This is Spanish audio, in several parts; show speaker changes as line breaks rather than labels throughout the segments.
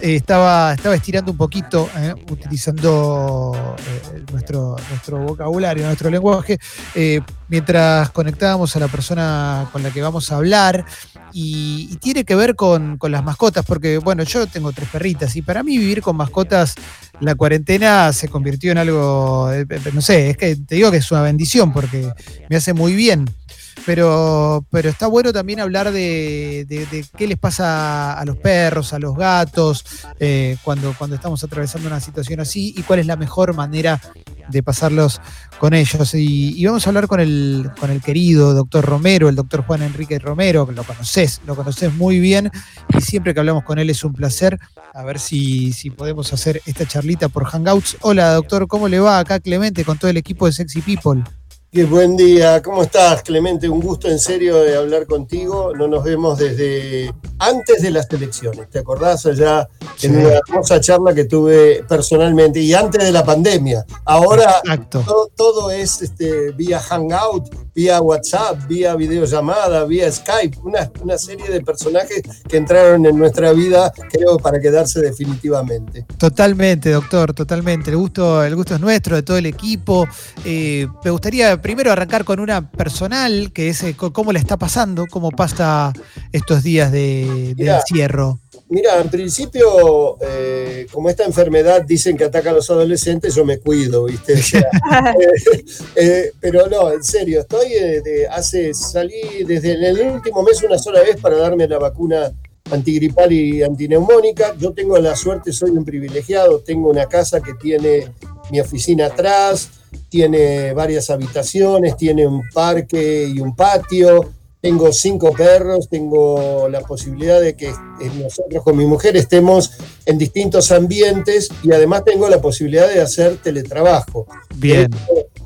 eh, estaba, estaba estirando un poquito, eh, utilizando nuestro, nuestro vocabulario, nuestro lenguaje, mientras conectábamos a la persona con la que vamos a hablar. Y, tiene que ver con, con, las mascotas, porque bueno, yo tengo tres perritas y para mí vivir con mascotas, la cuarentena se convirtió en algo, no sé, es que te digo que es una bendición porque me hace muy bien pero, pero está bueno también hablar de, qué les pasa a los perros, a los gatos, eh, cuando, cuando estamos atravesando una situación así y cuál es la mejor manera de pasarlos con ellos. Y, vamos a hablar con el, con el querido doctor Romero, el doctor Juan Enrique Romero, que lo conoces, lo conoces muy bien y siempre que hablamos con él es un placer. A ver si, si podemos hacer esta charlita por Hangouts. Hola doctor, ¿cómo le va acá Clemente con todo el equipo de Sexy People?
Qué buen día, ¿cómo estás Clemente? Un gusto en serio de hablar contigo. No nos vemos desde antes de las elecciones, ¿te acordás allá en una hermosa charla que tuve personalmente y antes de la pandemia? Ahora todo, es este, vía Hangout, vía WhatsApp, vía videollamada, vía Skype, una, una serie de personajes que entraron en nuestra vida, creo, para quedarse definitivamente.
Totalmente, doctor, totalmente. El gusto, el gusto es nuestro, de todo el equipo. Eh, me gustaría primero arrancar con una personal, que es eh, cómo le está pasando, cómo pasa estos días de, encierro.
Mira, en principio, eh, como esta enfermedad dicen que ataca a los adolescentes, yo me cuido, ¿viste? Eh, pero no, en serio, estoy hace, salí desde el último mes una sola vez para darme la vacuna antigripal y antineumónica. Yo tengo la suerte, soy un privilegiado, tengo una casa que tiene mi oficina atrás, tiene varias habitaciones, tiene un parque y un patio, tengo cinco perros, tengo la posibilidad de que nosotros con mi mujer estemos en distintos ambientes y además tengo la posibilidad de hacer teletrabajo.
Bien.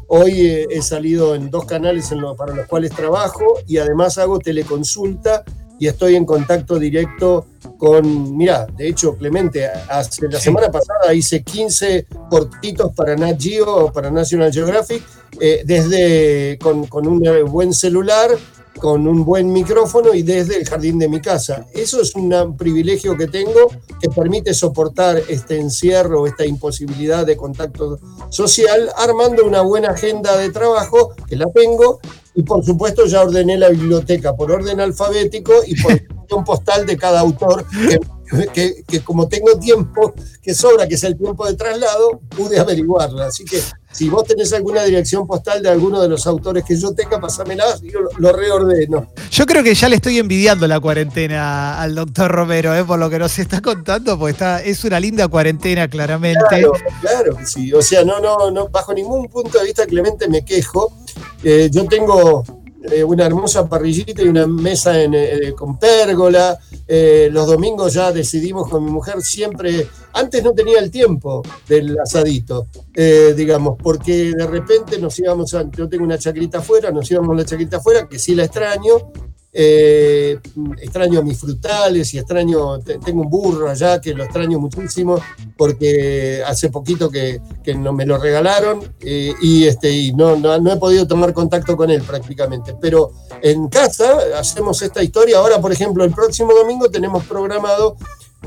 Hoy eh, he salido en dos canales para los cuales trabajo y además hago teleconsulta y estoy en contacto directo con, mira, de hecho, Clemente, hace, la semana pasada hice 15 cortitos para Nat Geo, para National Geographic, eh, desde con, con un buen celular, con un buen micrófono y desde el jardín de mi casa. Eso es un privilegio que tengo que permite soportar este encierro, esta imposibilidad de contacto social, armando una buena agenda de trabajo, que la tengo, y por supuesto ya ordené la biblioteca por orden alfabético y por dirección postal de cada autor, que, que, como tengo tiempo que sobra, que es el tiempo de traslado, pude averiguarla. Así que si vos tenés alguna dirección postal de alguno de los autores que yo tenga, pásamela y yo lo, reordeno.
Yo creo que ya le estoy envidiando la cuarentena al doctor Romero, ¿eh? por lo que nos está contando, porque está, es una linda cuarentena, claramente.
Claro, claro sí. O sea, no, no, no, bajo ningún punto de vista, Clemente, me quejo. Eh, yo tengo eh, una hermosa parrillita y una mesa eh, con pérgola. Eh, los domingos ya decidimos con mi mujer siempre, antes no tenía el tiempo del asadito, digamos, porque de repente nos íbamos, a, yo tengo una chacrita afuera, nos íbamos a la chacrita afuera, que sí la extraño, eh, extraño mis frutales y extraño, tengo un burro allá que lo extraño muchísimo porque hace poquito que, no me lo regalaron eh, y, este, y no, no, he podido tomar contacto con él prácticamente. Pero en casa hacemos esta historia. Ahora, por ejemplo, el próximo domingo tenemos programado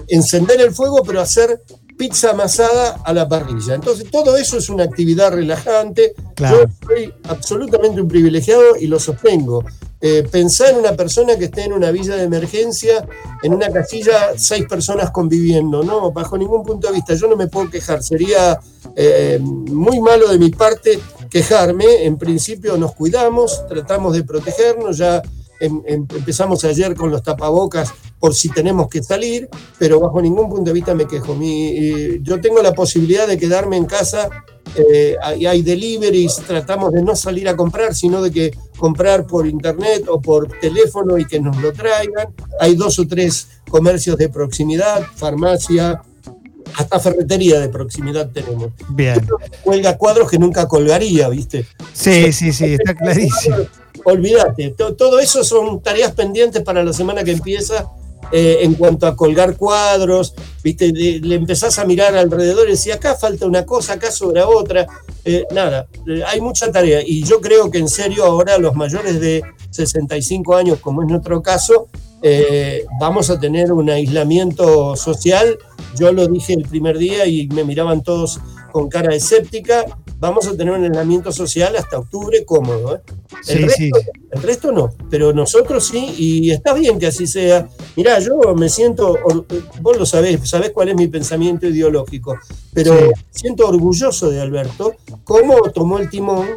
encender el fuego, pero hacer pizza amasada a la parrilla. Entonces, todo eso es una actividad relajante. Yo soy absolutamente un privilegiado y lo sostengo. Eh, pensar en una persona que esté en una villa de emergencia, en una casilla, seis personas conviviendo, ¿no? Bajo ningún punto de vista, yo no me puedo quejar. Sería eh, muy malo de mi parte quejarme. En principio nos cuidamos, tratamos de protegernos, ya em, em, empezamos ayer con los tapabocas por si tenemos que salir, pero bajo ningún punto de vista me quejo. Mi, yo tengo la posibilidad de quedarme en casa, eh, hay, hay, deliveries, tratamos de no salir a comprar, sino de que comprar por internet o por teléfono y que nos lo traigan. Hay dos o tres comercios de proximidad, farmacia, hasta ferretería de proximidad tenemos.
Bien.
Cuelga cuadros que nunca colgaría, ¿viste?
Sí, sí, sí, está clarísimo.
Olvídate, todo eso son tareas pendientes para la semana que empieza eh, en cuanto a colgar cuadros, ¿viste? Le, empezás a mirar alrededor y decís, acá falta una cosa, acá sobra otra. Eh, nada, eh, hay mucha tarea y yo creo que en serio ahora los mayores de 65 años, como es nuestro caso, vamos a tener un aislamiento social. Yo lo dije el primer día y me miraban todos con cara escéptica. Vamos a tener un aislamiento social hasta octubre cómodo. ¿eh? El, resto, el, resto, no, pero nosotros sí, y está bien que así sea. Mirá, yo me siento, vos lo sabés, sabés cuál es mi pensamiento ideológico, pero siento orgulloso de Alberto, cómo tomó el timón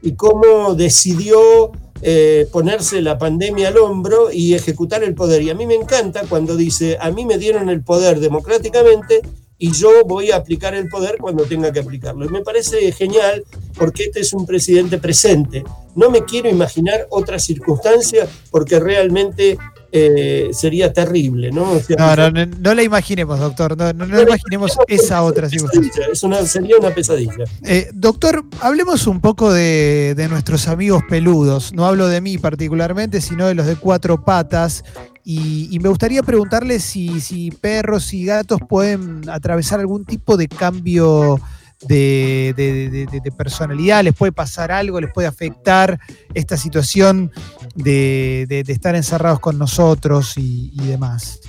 y cómo decidió eh, ponerse la pandemia al hombro y ejecutar el poder. Y a mí me encanta cuando dice, a mí me dieron el poder democráticamente y yo voy a aplicar el poder cuando tenga que aplicarlo. Y me parece genial porque este es un presidente presente. No me quiero imaginar otra circunstancia porque realmente eh, sería terrible, ¿no?
no, no, la imaginemos, doctor, no, no, imaginemos esa otra
circunstancia. sería una pesadilla.
Eh, doctor, hablemos un poco de, nuestros amigos peludos. No hablo de mí particularmente, sino de los de cuatro patas. Y, me gustaría preguntarle si, perros y gatos pueden atravesar algún tipo de cambio de, personalidad, les puede pasar algo, les puede afectar esta situación de, estar encerrados con nosotros y, demás.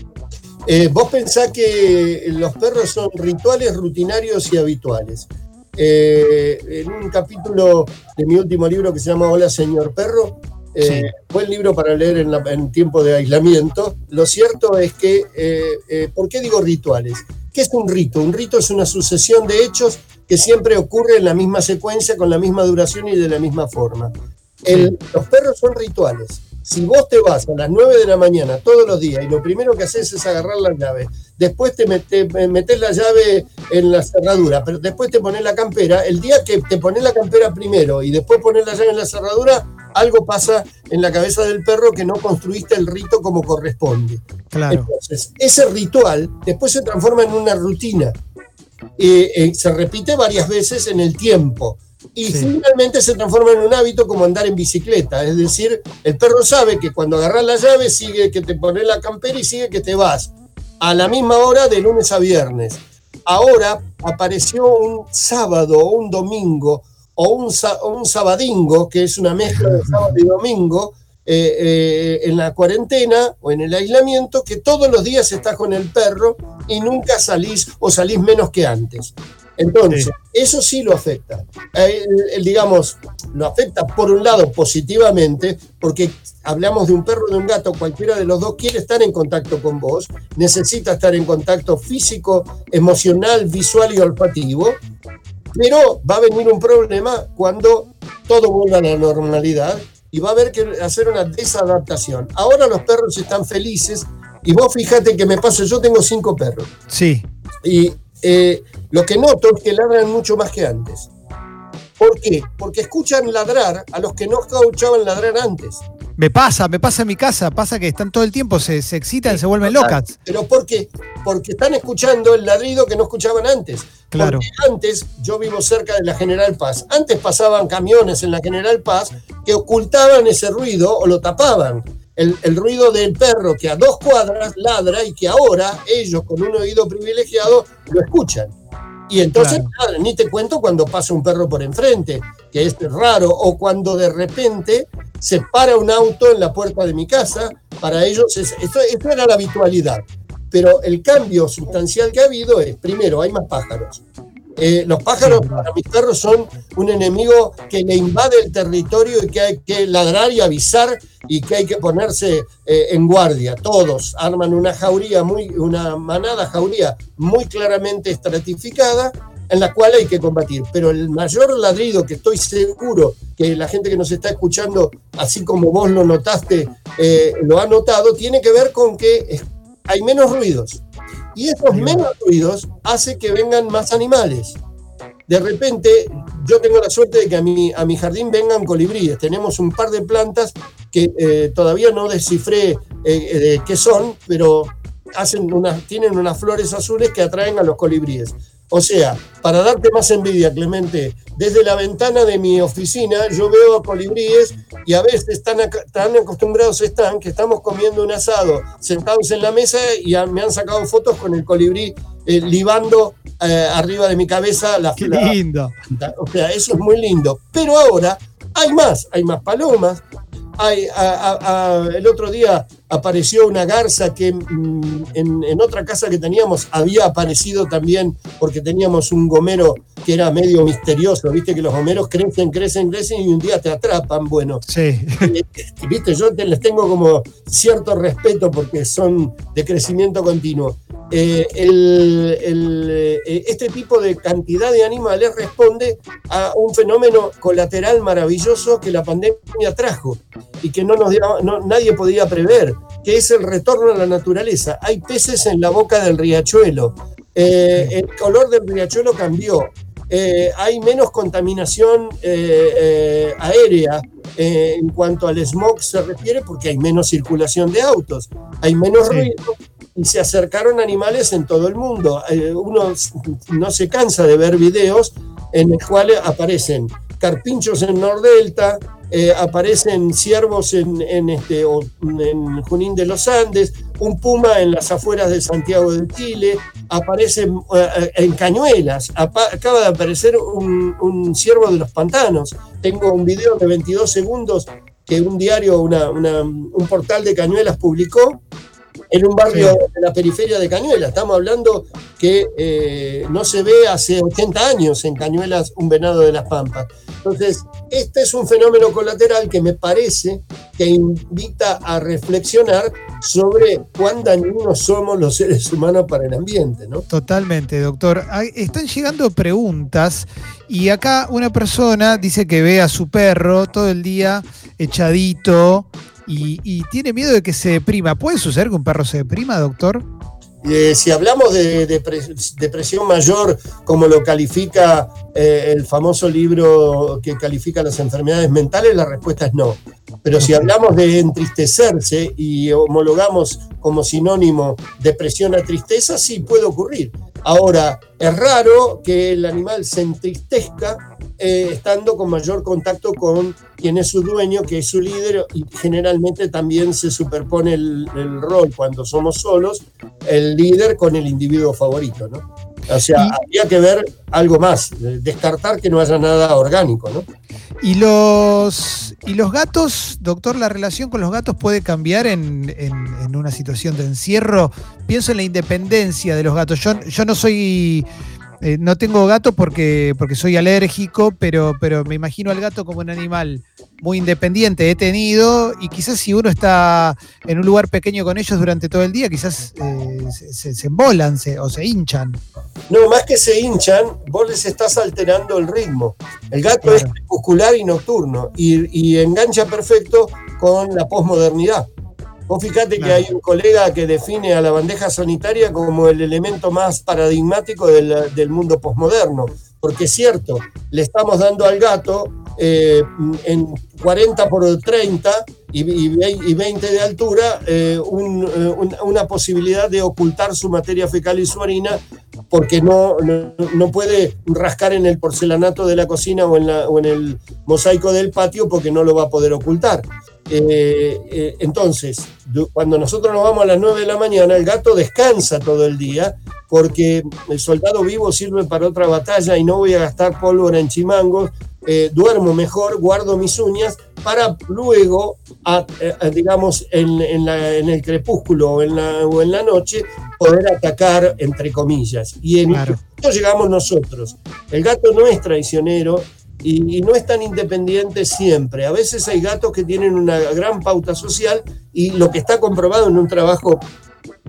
Eh, vos pensás que los perros son rituales, rutinarios y habituales. Eh, en un capítulo de mi último libro que se llama Hola Señor Perro, eh, el libro para leer en, tiempo de aislamiento. Lo cierto es que, ¿por qué digo rituales? ¿Qué es un rito? Un rito es una sucesión de hechos que siempre ocurre en la misma secuencia, con la misma duración y de la misma forma. los perros son rituales. Si vos te vas a las 9 de la mañana todos los días y lo primero que haces es agarrar la llave, después te, metes la llave en la cerradura, pero después te pones la campera, el día que te pones la campera primero y después pones la llave en la cerradura, algo pasa en la cabeza del perro que no construiste el rito como corresponde. Claro. Entonces, ese ritual después se transforma en una rutina. Eh, se repite varias veces en el tiempo y finalmente se transforma en un hábito como andar en bicicleta. Es decir, el perro sabe que cuando agarras la llave sigue que te pones la campera y sigue que te vas a la misma hora de lunes a viernes. Ahora apareció un sábado o un domingo o un, un sabadingo, que es una mezcla de sábado y domingo, eh, eh, en la cuarentena o en el aislamiento, que todos los días estás con el perro y nunca salís o salís menos que antes. Entonces, eso sí lo afecta. Eh, digamos, lo afecta por un lado positivamente, porque hablamos de un perro o de un gato, cualquiera de los dos quiere estar en contacto con vos, necesita estar en contacto físico, emocional, visual y olfativo, pero va a venir un problema cuando todo vuelva a la normalidad y va a haber que hacer una desadaptación. Ahora los perros están felices y vos fíjate que me pasa, yo tengo cinco perros.
Sí.
Y eh, lo que noto es que ladran mucho más que antes. ¿Por qué? Porque escuchan ladrar a los que no escuchaban ladrar antes.
Me pasa, me pasa en mi casa, pasa que están todo el tiempo, se, se excitan, se vuelven locas.
¿Pero por qué? Porque están escuchando el ladrido que no escuchaban antes.
Claro.
Porque antes, yo vivo cerca de la General Paz, antes pasaban camiones en la General Paz que ocultaban ese ruido o lo tapaban. El, el, ruido del perro que a dos cuadras ladra y que ahora ellos con un oído privilegiado lo escuchan. Y entonces, ni te cuento cuando pasa un perro por enfrente, que es raro, o cuando de repente se para un auto en la puerta de mi casa, para ellos esto, era la habitualidad. Pero el cambio sustancial que ha habido es, primero, hay más pájaros. Eh, los pájaros para mis perros son un enemigo que le invade el territorio y que hay que ladrar y avisar y que hay que ponerse eh, en guardia. Todos arman una jauría, muy, una manada jauría muy claramente estratificada en la cual hay que combatir. Pero el mayor ladrido que estoy seguro que la gente que nos está escuchando, así como vos lo notaste, eh, lo ha notado, tiene que ver con que hay menos ruidos. Y esos menos ruidos hace que vengan más animales. De repente, yo tengo la suerte de que a mi, a mi jardín vengan colibríes. Tenemos un par de plantas que eh, todavía no descifré eh, qué son, pero hacen unas, tienen unas flores azules que atraen a los colibríes. O sea, para darte más envidia, Clemente, desde la ventana de mi oficina yo veo a colibríes y a veces tan, tan acostumbrados están que estamos comiendo un asado sentados en la mesa y me han sacado fotos con el colibrí eh, libando eh, arriba de mi cabeza la
Qué lindo.
o sea, eso es muy lindo. Pero ahora hay más, hay más palomas, el otro día apareció una garza que mm, en, otra casa que teníamos había aparecido también porque teníamos un gomero que era medio misterioso, viste que los gomeros crecen, crecen, crecen y un día te atrapan, bueno.
Sí.
Eh, viste, yo les tengo como cierto respeto porque son de crecimiento continuo. Eh, eh, este tipo de cantidad de animales responde a un fenómeno colateral maravilloso que la pandemia trajo y que no nos nadie podía prever, que es el retorno a la naturaleza. Hay peces en la boca del riachuelo. Eh, el color del riachuelo cambió. hay menos contaminación aérea en cuanto al smog se refiere porque hay menos circulación de autos, hay menos ruido se acercaron animales en todo el mundo. Eh, uno no se cansa de ver videos en los cuales aparecen carpinchos en Nordelta, eh, aparecen ciervos en, este, en Junín de los Andes, un puma en las afueras de Santiago de Chile, aparecen eh, en cañuelas, acaba de aparecer un, un, ciervo de los pantanos. Tengo un video de 22 segundos que un diario, un portal de cañuelas publicó, en un barrio de la periferia de Cañuelas. Estamos hablando que eh, no se ve hace 80 años en Cañuelas un venado de las Pampas. Entonces, este es un fenómeno colateral que me parece que invita a reflexionar sobre cuán dañinos somos los seres humanos para el ambiente, ¿no?
Totalmente, doctor. Están llegando preguntas y acá una persona dice que ve a su perro todo el día echadito y, tiene miedo de que se deprima. ¿Puede suceder que un perro se deprima, doctor?
Eh, si hablamos de, depresión mayor, como lo califica eh, el famoso libro que califica las enfermedades mentales, la respuesta es no. Pero si hablamos de entristecerse y homologamos como sinónimo depresión a tristeza, sí puede ocurrir. Ahora, es raro que el animal se entristezca eh, estando con mayor contacto con quien es su dueño, que es su líder, y generalmente también se superpone el, rol cuando somos solos, el líder con el individuo favorito, ¿no? O sea, habría que ver algo más, descartar que no haya nada orgánico, ¿no?
¿Y los, y los gatos, doctor, la relación con los gatos puede cambiar en, una situación de encierro? Pienso en la independencia de los gatos. Yo, yo no soy eh, no tengo gato porque, porque soy alérgico, pero, pero me imagino al gato como un animal muy independiente. He tenido, y quizás si uno está en un lugar pequeño con ellos durante todo el día, quizás eh, se, se, embolan o se hinchan.
No, más que se hinchan, vos les estás alterando el ritmo. El gato es muscular y nocturno y, y engancha perfecto con la posmodernidad. Vos fíjate que hay un colega que define a la bandeja sanitaria como el elemento más paradigmático del, mundo posmoderno, porque es cierto, le estamos dando al gato eh, en 40 por 30 y, 20 de altura eh, eh, una posibilidad de ocultar su materia fecal y su orina porque no, no, puede rascar en el porcelanato de la cocina o en, la, o en el mosaico del patio porque no lo va a poder ocultar. Eh, eh, entonces, cuando nosotros nos vamos a las 9 de la mañana, el gato descansa todo el día porque el soldado vivo sirve para otra batalla y no voy a gastar pólvora en chimangos, eh, duermo mejor, guardo mis uñas para luego, digamos, en, el crepúsculo o en, la, o en la noche, poder atacar, entre comillas. Y en esto llegamos nosotros. El gato no es traicionero, y, no es tan independiente siempre. A veces hay gatos que tienen una gran pauta social y lo que está comprobado en un trabajo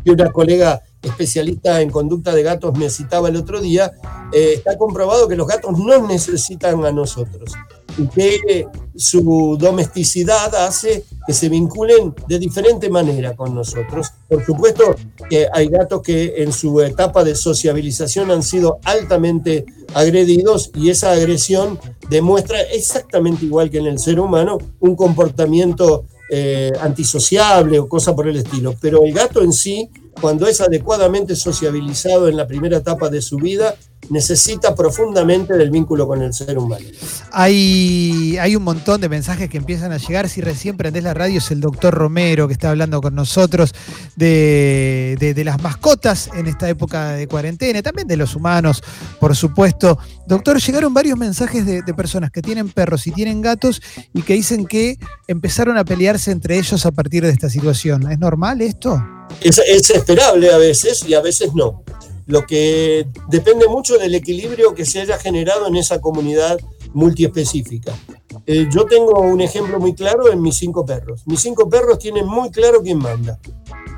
que una colega especialista en conducta de gatos me citaba el otro día, eh, está comprobado que los gatos no necesitan a nosotros y que su domesticidad hace que se vinculen de diferente manera con nosotros. Por supuesto que hay gatos que en su etapa de sociabilización han sido altamente agredidos y esa agresión demuestra exactamente igual que en el ser humano un comportamiento eh, antisociable o cosa por el estilo. Pero el gato en sí, cuando es adecuadamente sociabilizado en la primera etapa de su vida, necesita profundamente del vínculo con el ser humano.
Hay, hay un montón de mensajes que empiezan a llegar. Si recién prendés la radio es el doctor Romero que está hablando con nosotros de, las mascotas en esta época de cuarentena, también de los humanos, por supuesto. Doctor, llegaron varios mensajes de, personas que tienen perros y tienen gatos y que dicen que empezaron a pelearse entre ellos a partir de esta situación. ¿Es normal esto?
Es, es esperable a veces y a veces no lo que depende mucho del equilibrio que se haya generado en esa comunidad multiespecífica. Eh, yo tengo un ejemplo muy claro en mis cinco perros. Mis cinco perros tienen muy claro quién manda.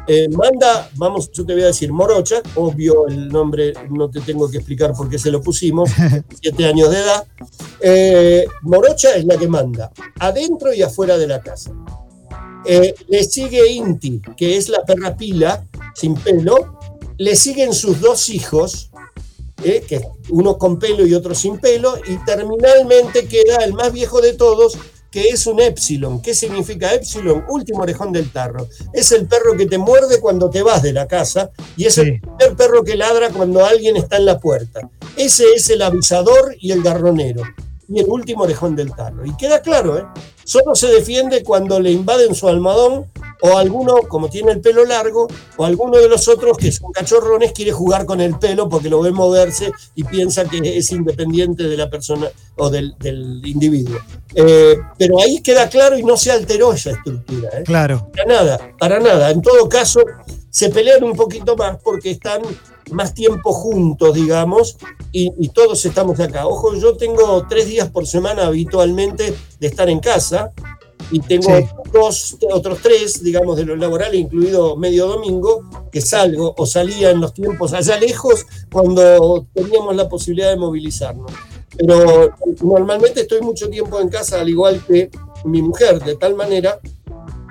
Eh, manda, vamos, yo te voy a decir Morocha, obvio el nombre, no te tengo que explicar por qué se lo pusimos, siete años de edad. Eh, Morocha es la que manda, adentro y afuera de la casa. le sigue Inti, que es la perra pila, sin pelo, le siguen sus dos hijos, ¿eh? que uno con pelo y otro sin pelo, y terminalmente queda el más viejo de todos, que es un épsilon. ¿Qué significa épsilon? Último orejón del tarro. Es el perro que te muerde cuando te vas de la casa y es el primer perro que ladra cuando alguien está en la puerta. Ese es el avisador y el garronero. Y el último orejón del tarro. Y queda claro, ¿eh? Solo se defiende cuando le invaden su almohadón o alguno, como tiene el pelo largo, o alguno de los otros que son cachorrones quiere jugar con el pelo porque lo ve moverse y piensa que es independiente de la persona o del, individuo. Eh, pero ahí queda claro y no se alteró esa estructura. ¿eh?
Claro.
Para nada, para nada. En todo caso, se pelean un poquito más porque están más tiempo juntos, digamos, y, todos estamos acá. Ojo, yo tengo tres días por semana habitualmente de estar en casa y tengo dos, otros tres, digamos, de los laborales, incluido medio domingo, que salgo o salía en los tiempos allá lejos cuando teníamos la posibilidad de movilizarnos. Pero normalmente estoy mucho tiempo en casa, al igual que mi mujer, de tal manera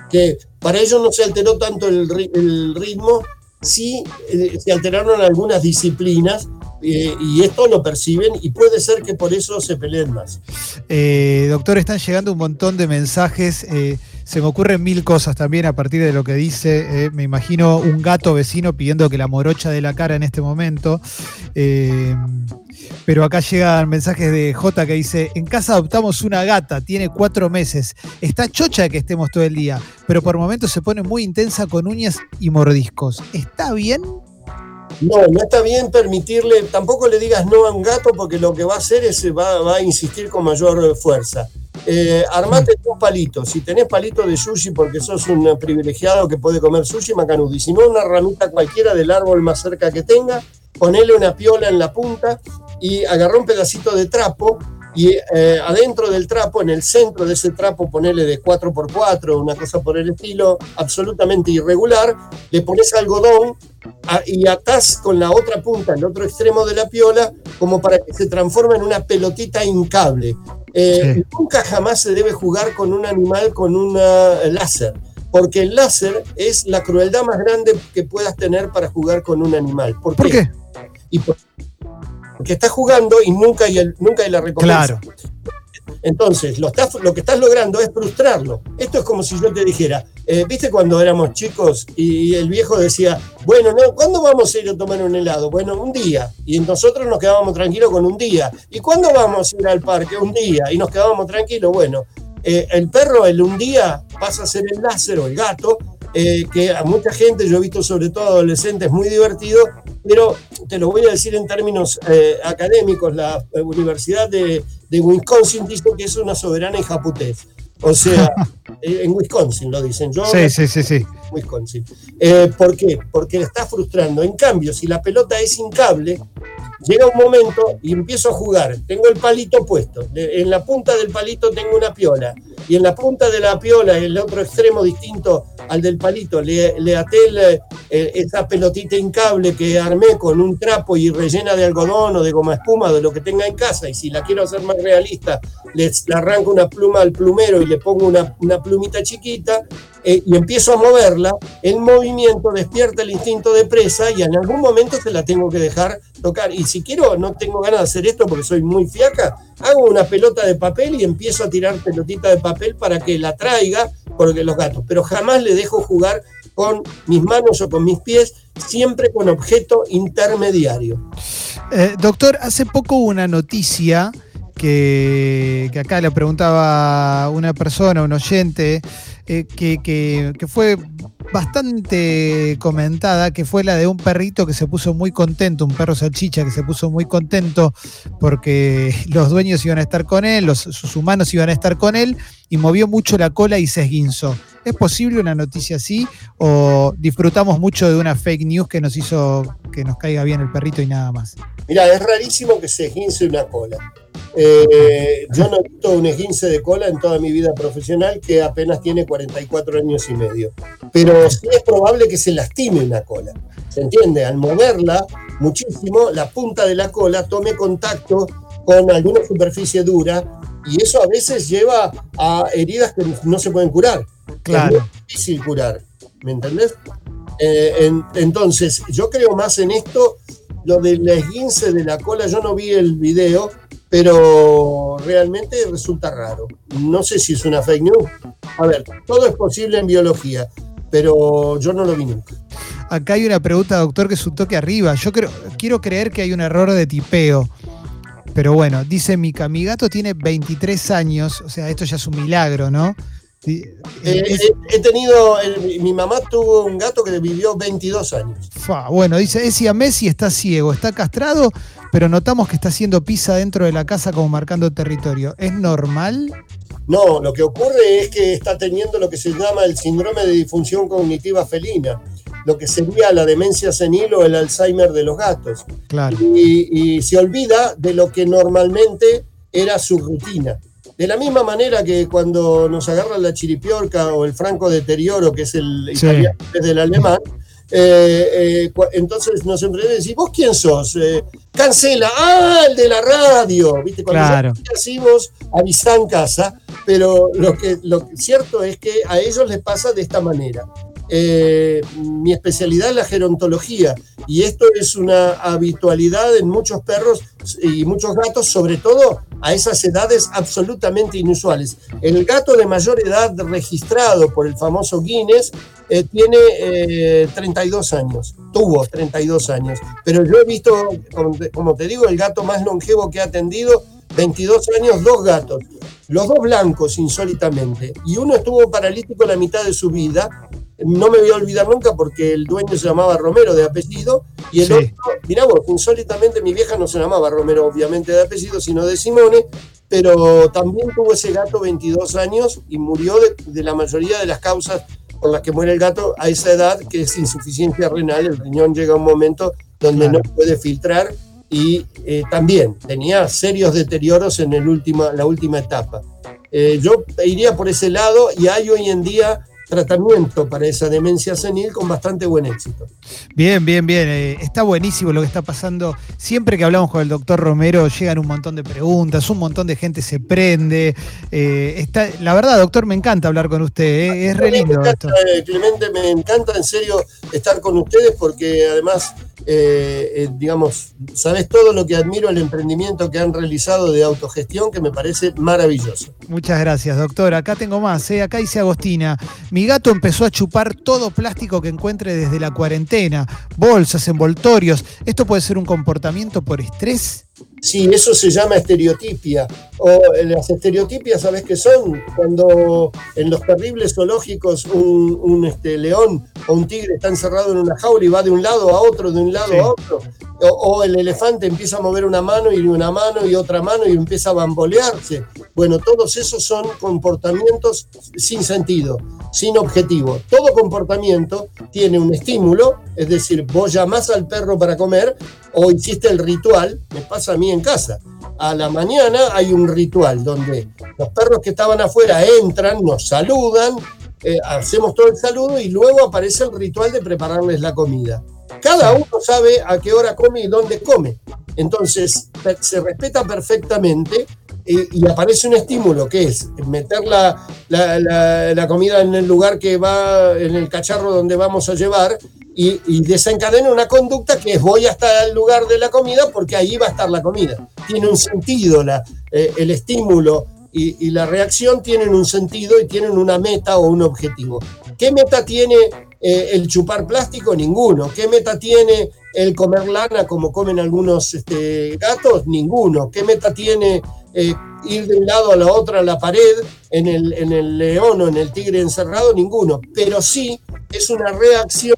que para ellos no se alteró tanto el, el ritmo, sí eh, se alteraron algunas disciplinas eh, y esto lo perciben y puede ser que por eso se peleen más.
Eh, doctor, están llegando un montón de mensajes. Eh, se me ocurren mil cosas también a partir de lo que dice. me imagino un gato vecino pidiendo que la morocha de la cara en este momento. Pero acá llegan mensajes de J que dice: En casa adoptamos una gata, tiene cuatro meses. Está chocha que estemos todo el día, pero por momentos se pone muy intensa con uñas y mordiscos. ¿Está bien?
No, no está bien permitirle, tampoco le digas no a un gato porque lo que va a hacer es va, a insistir con mayor fuerza. Eh, armate dos palitos. Si tenés palito de sushi porque sos un privilegiado que puede comer sushi, macanudi. Si no, una ramita cualquiera del árbol más cerca que tenga, ponele una piola en la punta y agarrá un pedacito de trapo y eh, adentro del trapo, en el centro de ese trapo, ponele de 4x4, una cosa por el estilo, absolutamente irregular, le pones algodón y atás con la otra punta, el otro extremo de la piola, como para que se transforme en una pelotita hincable. Eh, nunca jamás se debe jugar con un animal con un láser, porque el láser es la crueldad más grande que puedas tener para jugar con un animal. ¿Por, qué? Y porque estás jugando y nunca hay, el, nunca hay la recompensa. Claro. Entonces, lo, lo, que estás logrando es frustrarlo. Esto es como si yo te dijera, eh, ¿viste cuando éramos chicos y el viejo decía, bueno, no, ¿cuándo vamos a ir a tomar un helado? Bueno, un día. Y nosotros nos quedábamos tranquilos con un día. ¿Y cuándo vamos a ir al parque? Un día. Y nos quedábamos tranquilos. Bueno, eh, el perro, el un día, pasa a ser el láser o el gato, eh, que a mucha gente, yo he visto sobre todo adolescentes, muy divertido, pero te lo voy a decir en términos académicos, la Universidad de de Wisconsin dice que es una soberana y japutés. O sea, eh, en Wisconsin lo dicen. Yo,
sí, sí, sí, sí.
Wisconsin. Eh, ¿Por qué? Porque le está frustrando. En cambio, si la pelota es cable, llega un momento y empiezo a jugar. Tengo el palito puesto. En la punta del palito tengo una piola. Y en la punta de la piola, el otro extremo distinto al del palito, le, le até eh, esa pelotita cable que armé con un trapo y rellena de algodón o de goma espuma, de lo que tenga en casa. Y si la quiero hacer más realista, le, arranco una pluma al plumero y le pongo una, una plumita chiquita eh, y empiezo a moverla, el movimiento despierta el instinto de presa y en algún momento se la tengo que dejar tocar. Y si quiero, no tengo ganas de hacer esto porque soy muy fiaca, hago una pelota de papel y empiezo a tirar pelotita de papel para que la traiga porque los gatos, pero jamás le dejo jugar con mis manos o con mis pies, siempre con objeto intermediario.
Eh, doctor, hace poco una noticia que, que, acá le preguntaba una persona, un oyente, eh, que, que, fue bastante comentada, que fue la de un perrito que se puso muy contento, un perro salchicha que se puso muy contento porque los dueños iban a estar con él, los, sus humanos iban a estar con él, y movió mucho la cola y se esguinzó. ¿Es posible una noticia así o disfrutamos mucho de una fake news que nos hizo que nos caiga bien el perrito y nada más?
Mira, es rarísimo que se esguince una cola. Eh, yo no he visto un esguince de cola en toda mi vida profesional que apenas tiene 44 años y medio. Pero sí es probable que se lastime una cola. ¿Se entiende? Al moverla muchísimo, la punta de la cola tome contacto con alguna superficie dura y eso a veces lleva a heridas que no se pueden curar.
Claro.
Es muy difícil curar, ¿me entendés? Eh, en, entonces, yo creo más en esto, lo del esguince de la cola, yo no vi el video, pero realmente resulta raro. No sé si es una fake news. A ver, todo es posible en biología, pero yo no lo vi nunca.
Acá hay una pregunta, doctor, que es un toque arriba. Yo creo, quiero creer que hay un error de tipeo. Pero bueno, dice Mica, mi gato tiene 23 años, o sea, esto ya es un milagro, ¿no?
Eh, he, tenido, mi mamá tuvo un gato que vivió 22 años.
Fa, bueno, dice, es a Messi está ciego, está castrado, pero notamos que está haciendo pisa dentro de la casa como marcando territorio. ¿Es normal?
No, lo que ocurre es que está teniendo lo que se llama el síndrome de disfunción cognitiva felina, lo que sería la demencia senil o el Alzheimer de los gatos.
Claro.
Y, y se olvida de lo que normalmente era su rutina. De la misma manera que cuando nos agarra la chiripiorca o el franco deterioro, que es el
Sí.
italiano es del alemán, eh, eh, entonces nos emprendemos y decimos, ¿vos quién sos? Eh, cancela, ah, el de la radio, ¿viste? Cuando
Claro.
ya hacemos avisar en casa, pero lo que lo cierto es que a ellos les pasa de esta manera. Eh, mi especialidad es la gerontología y esto es una habitualidad en muchos perros y muchos gatos, sobre todo a esas edades absolutamente inusuales. El gato de mayor edad registrado por el famoso Guinness eh, tiene eh, 32 años, tuvo 32 años, pero yo he visto, como te, digo, el gato más longevo que ha atendido, 22 años, dos gatos, los dos blancos insólitamente, y uno estuvo paralítico la mitad de su vida, no me voy a olvidar nunca porque el dueño se llamaba Romero de apellido, y el
Sí.
otro, mirá vos, insólitamente mi vieja no se llamaba Romero obviamente de apellido, sino de Simone, pero también tuvo ese gato 22 años y murió de, de la mayoría de las causas por las que muere el gato a esa edad, que es insuficiencia renal, el riñón llega a un momento donde
Claro.
no puede filtrar y eh, también tenía serios deterioros en el última, la última etapa. Eh, yo iría por ese lado y hay hoy en día tratamiento para esa demencia senil con bastante buen éxito.
Bien, bien, bien. Eh, está buenísimo lo que está pasando. Siempre que hablamos con el doctor Romero llegan un montón de preguntas, un montón de gente se prende. Eh, está, la verdad, doctor, me encanta hablar con usted. eh, Es re
me
lindo esto.
encanta, Clemente, me encanta en serio estar con ustedes porque además, eh, eh, digamos, sabes todo lo que admiro el emprendimiento que han realizado de autogestión que me parece maravilloso.
Muchas gracias, doctor. Acá tengo más. eh. Acá dice Agostina. Mi gato empezó a chupar todo plástico que encuentre desde la cuarentena. Bolsas, envoltorios. ¿Esto puede ser un comportamiento por estrés?
Sí, eso se llama estereotipia. O eh, las estereotipias, ¿sabes qué son? Cuando en los terribles zoológicos un, un, este, león o un tigre está encerrado en una jaula y va de un lado a otro, de un lado
Sí.
a otro. O, o el elefante empieza a mover una mano y una mano y otra mano y empieza a bambolearse. Bueno, todos esos son comportamientos sin sentido, sin objetivo. Todo comportamiento tiene un estímulo, es decir, vos llamás al perro para comer o hiciste el ritual, me pasa a mí en casa. A la mañana hay un ritual donde los perros que estaban afuera entran, nos saludan, eh, hacemos todo el saludo y luego aparece el ritual de prepararles la comida. Cada uno sabe a qué hora come y dónde come. Entonces se respeta perfectamente y, y aparece un estímulo que es meter la, la- la- la comida en el lugar que va, en el cacharro donde vamos a llevar y, desencadena una conducta que es voy hasta el lugar de la comida porque ahí va a estar la comida. Tiene un sentido la, eh, el estímulo y, y la reacción tienen un sentido y tienen una meta o un objetivo. ¿Qué meta tiene eh, el chupar plástico? Ninguno. ¿Qué meta tiene el comer lana como comen algunos este, gatos? Ninguno. ¿Qué meta tiene eh, ir de un lado a la otra a la pared en el, en el león o en el tigre encerrado? Ninguno. Pero sí es una reacción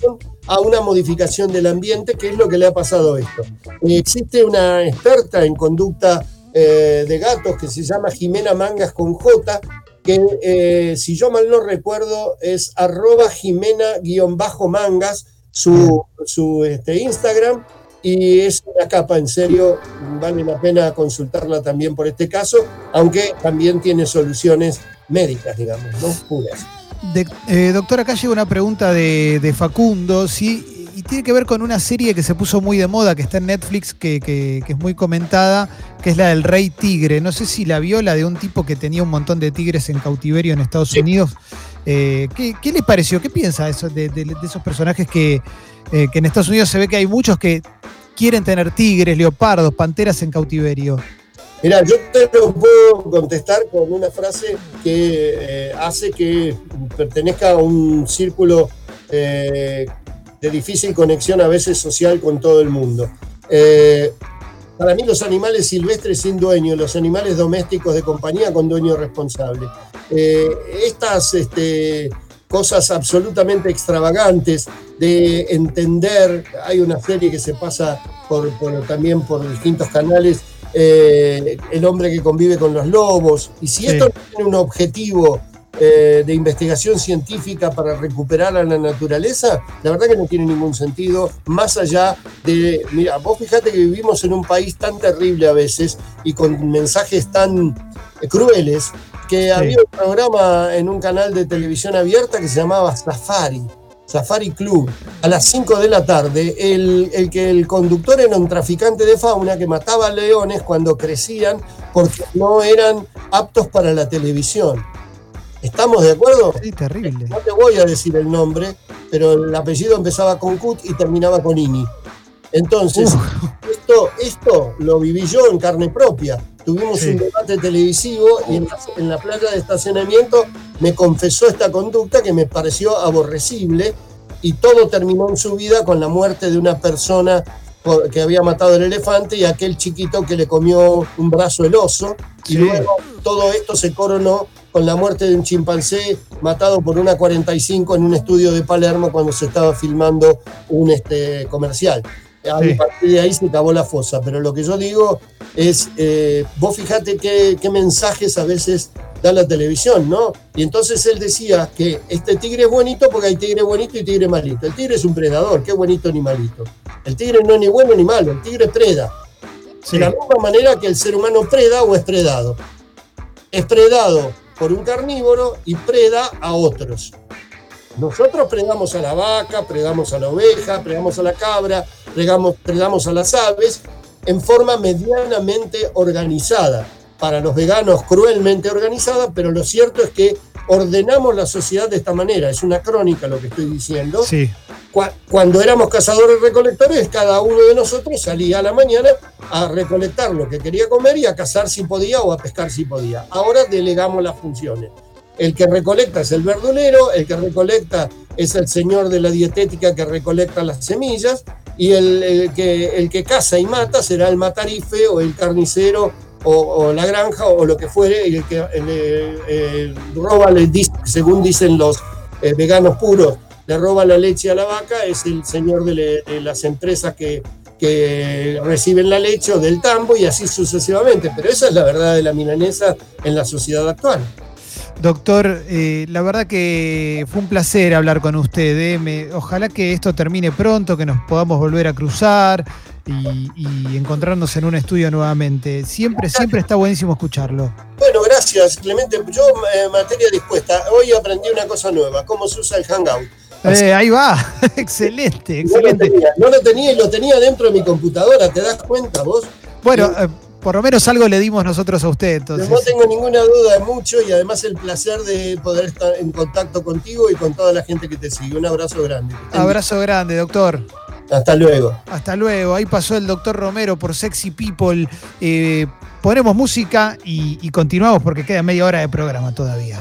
a una modificación del ambiente, que es lo que le ha pasado a esto. existe una experta en conducta eh, de gatos que se llama Jimena Mangas con J, que eh, si yo mal no recuerdo es arroba Jimena-mangas, su, su este, Instagram, y es una capa, en serio, vale la pena consultarla también por este caso, aunque también tiene soluciones médicas, digamos, ¿no? Puras.
Eh, doctor, acá llega una pregunta de, Facundo, ¿sí? y tiene que ver con una serie que se puso muy de moda, que está en Netflix, que, es muy comentada, que es la del Rey Tigre. No sé si la vio, la de un tipo que tenía un montón de tigres en cautiverio en Estados Unidos. Eh, ¿qué, ¿qué, les pareció? ¿Qué piensa eso de, esos personajes que, eh, que en Estados Unidos se ve que hay muchos que quieren tener tigres, leopardos, panteras en cautiverio?
Mira, yo te lo puedo contestar con una frase que eh, hace que pertenezca a un círculo eh, de difícil conexión a veces social con todo el mundo. Eh, para mí los animales silvestres sin dueño, los animales domésticos de compañía con dueño responsable. estas este, cosas absolutamente extravagantes de entender, hay una serie que se pasa también por distintos canales, eh, el hombre que convive con los lobos. Y si esto tiene un objetivo eh, de investigación científica para recuperar a la naturaleza, la verdad que no tiene ningún sentido, más allá de, mira, vos fíjate que vivimos en un país tan terrible a veces y con mensajes tan crueles, que había un programa en un canal de televisión abierta que se llamaba Safari Safari Club, a las 5 de la tarde, el, que el conductor era un traficante de fauna que mataba leones cuando crecían porque no eran aptos para la televisión. ¿Estamos de acuerdo?
Sí, terrible.
No te voy a decir el nombre, pero el apellido empezaba con Kut y terminaba con Ini. Entonces, esto, esto lo viví yo en carne propia. Tuvimos un debate televisivo y en en la playa de estacionamiento me confesó esta conducta que me pareció aborrecible y todo terminó en su vida con la muerte de una persona que había matado el elefante y aquel chiquito que le comió un brazo el oso. Y luego todo esto se coronó con la muerte de un chimpancé matado por una 45 en un estudio de Palermo cuando se estaba filmando un este, comercial. A partir de ahí se acabó la fosa. Pero lo que yo digo es, eh, vos fijate qué, qué mensajes a veces da la televisión, ¿no? Y entonces él decía que este tigre es bonito porque hay tigre bonito y tigre malito. El tigre es un predador, qué bonito ni malito. El tigre no es ni bueno ni malo, el tigre preda. De la misma manera que el ser humano preda o es predado. Es predado por un carnívoro y preda a otros. Nosotros predamos a la vaca, predamos a la oveja, predamos a la cabra, predamos, predamos a las aves en forma medianamente organizada para los veganos cruelmente organizada, pero lo cierto es que ordenamos la sociedad de esta manera. Es una crónica lo que estoy diciendo.
Sí.
Cuando éramos cazadores recolectores, cada uno de nosotros salía a la mañana a recolectar lo que quería comer y a cazar si podía o a pescar si podía. Ahora delegamos las funciones. El que recolecta es el verdulero, el que recolecta es el señor de la dietética que recolecta las semillas y el, que, el que caza y mata será el matarife o el carnicero o, la granja o lo que fuere, y el que roba, le según dicen los eh, veganos puros, le roba la leche a la vaca, es el señor de, las empresas que, que reciben la leche o del tambo y así sucesivamente. Pero esa es la verdad de la milanesa en la sociedad actual.
Doctor, eh, la verdad que fue un placer hablar con usted. Eh. ojalá que esto termine pronto, que nos podamos volver a cruzar y, encontrarnos en un estudio nuevamente. Siempre, siempre está buenísimo escucharlo.
Bueno, gracias, Clemente. Yo, eh, materia dispuesta, hoy aprendí una cosa nueva, cómo se usa el Hangout.
Eh, ahí va, excelente, excelente.
No lo, tenía, y lo tenía dentro de mi computadora, ¿te das cuenta vos?
Bueno, por lo menos algo le dimos nosotros a usted. Entonces.
No tengo ninguna duda de mucho y además el placer de poder estar en contacto contigo y con toda la gente que te sigue. Un abrazo grande.
Abrazo grande, doctor.
Hasta luego.
Hasta luego. Ahí pasó el doctor Romero por Sexy People. Eh, ponemos música y continuamos porque queda media hora de programa todavía.